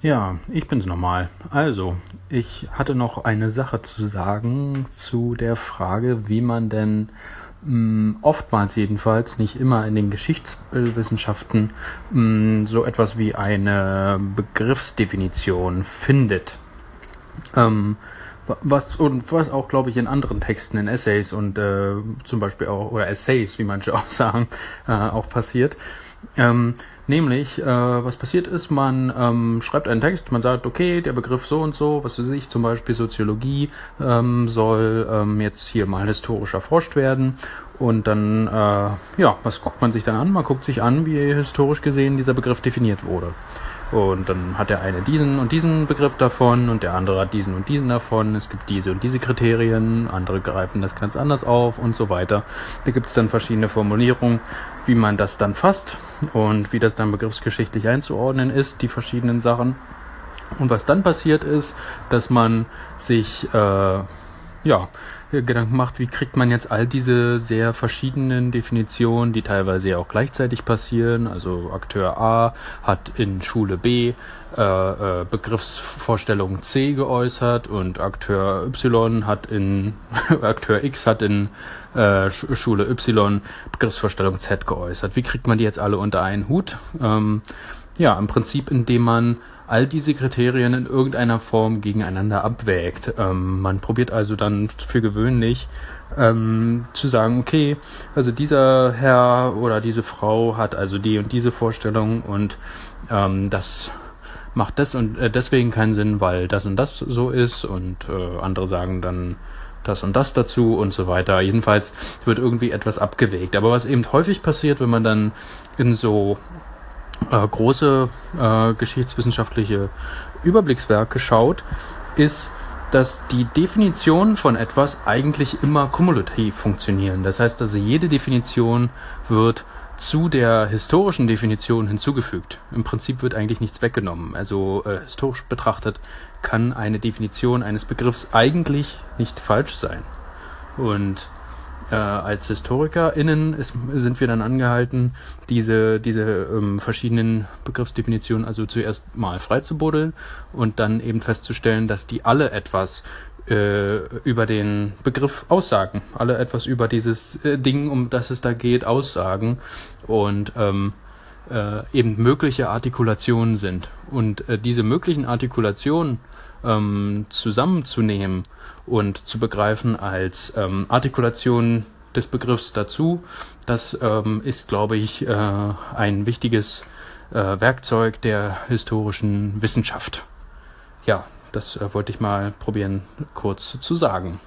Ja, ich bin's nochmal. Also, ich hatte noch eine Sache zu sagen zu der Frage, wie man denn mh, oftmals jedenfalls, nicht immer in den Geschichtswissenschaften, mh, so etwas wie eine Begriffsdefinition findet. Ähm, was und was auch, glaube ich, in anderen Texten, in Essays und äh, zum Beispiel auch, oder Essays, wie manche auch sagen, äh, auch passiert. Ähm, nämlich, äh, was passiert ist, man ähm, schreibt einen Text, man sagt, okay, der Begriff so und so, was weiß ich, zum Beispiel Soziologie ähm, soll ähm, jetzt hier mal historisch erforscht werden. Und dann, äh, ja, was guckt man sich dann an? Man guckt sich an, wie historisch gesehen dieser Begriff definiert wurde. Und dann hat der eine diesen und diesen Begriff davon und der andere hat diesen und diesen davon. Es gibt diese und diese Kriterien, andere greifen das ganz anders auf und so weiter. Da gibt es dann verschiedene Formulierungen, wie man das dann fasst und wie das dann begriffsgeschichtlich einzuordnen ist, die verschiedenen Sachen. Und was dann passiert ist, dass man sich äh, ja, Gedanken macht, wie kriegt man jetzt all diese sehr verschiedenen Definitionen, die teilweise ja auch gleichzeitig passieren. Also Akteur A hat in Schule B äh, äh, Begriffsvorstellung C geäußert und Akteur Y hat in Akteur X hat in äh, Schule Y Begriffsvorstellung Z geäußert. Wie kriegt man die jetzt alle unter einen Hut? Ähm, ja, im Prinzip, indem man all diese Kriterien in irgendeiner Form gegeneinander abwägt. Ähm, man probiert also dann für gewöhnlich ähm, zu sagen, okay, also dieser Herr oder diese Frau hat also die und diese Vorstellung und ähm, das macht das und äh, deswegen keinen Sinn, weil das und das so ist und äh, andere sagen dann das und das dazu und so weiter. Jedenfalls wird irgendwie etwas abgewägt. Aber was eben häufig passiert, wenn man dann in so äh, große äh, geschichtswissenschaftliche Überblickswerke schaut, ist, dass die Definitionen von etwas eigentlich immer kumulativ funktionieren. Das heißt also, jede Definition wird zu der historischen Definition hinzugefügt. Im Prinzip wird eigentlich nichts weggenommen. Also äh, historisch betrachtet kann eine Definition eines Begriffs eigentlich nicht falsch sein. Und äh, als HistorikerInnen ist, sind wir dann angehalten, diese, diese ähm, verschiedenen Begriffsdefinitionen also zuerst mal freizubuddeln und dann eben festzustellen, dass die alle etwas äh, über den Begriff aussagen. Alle etwas über dieses äh, Ding, um das es da geht, aussagen und ähm, äh, eben mögliche Artikulationen sind. Und äh, diese möglichen Artikulationen ähm, zusammenzunehmen und zu begreifen als ähm, Artikulation des Begriffs dazu. Das ähm, ist, glaube ich, äh, ein wichtiges äh, Werkzeug der historischen Wissenschaft. Ja, das äh, wollte ich mal probieren kurz zu sagen.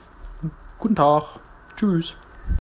Guten Tag. Tschüss.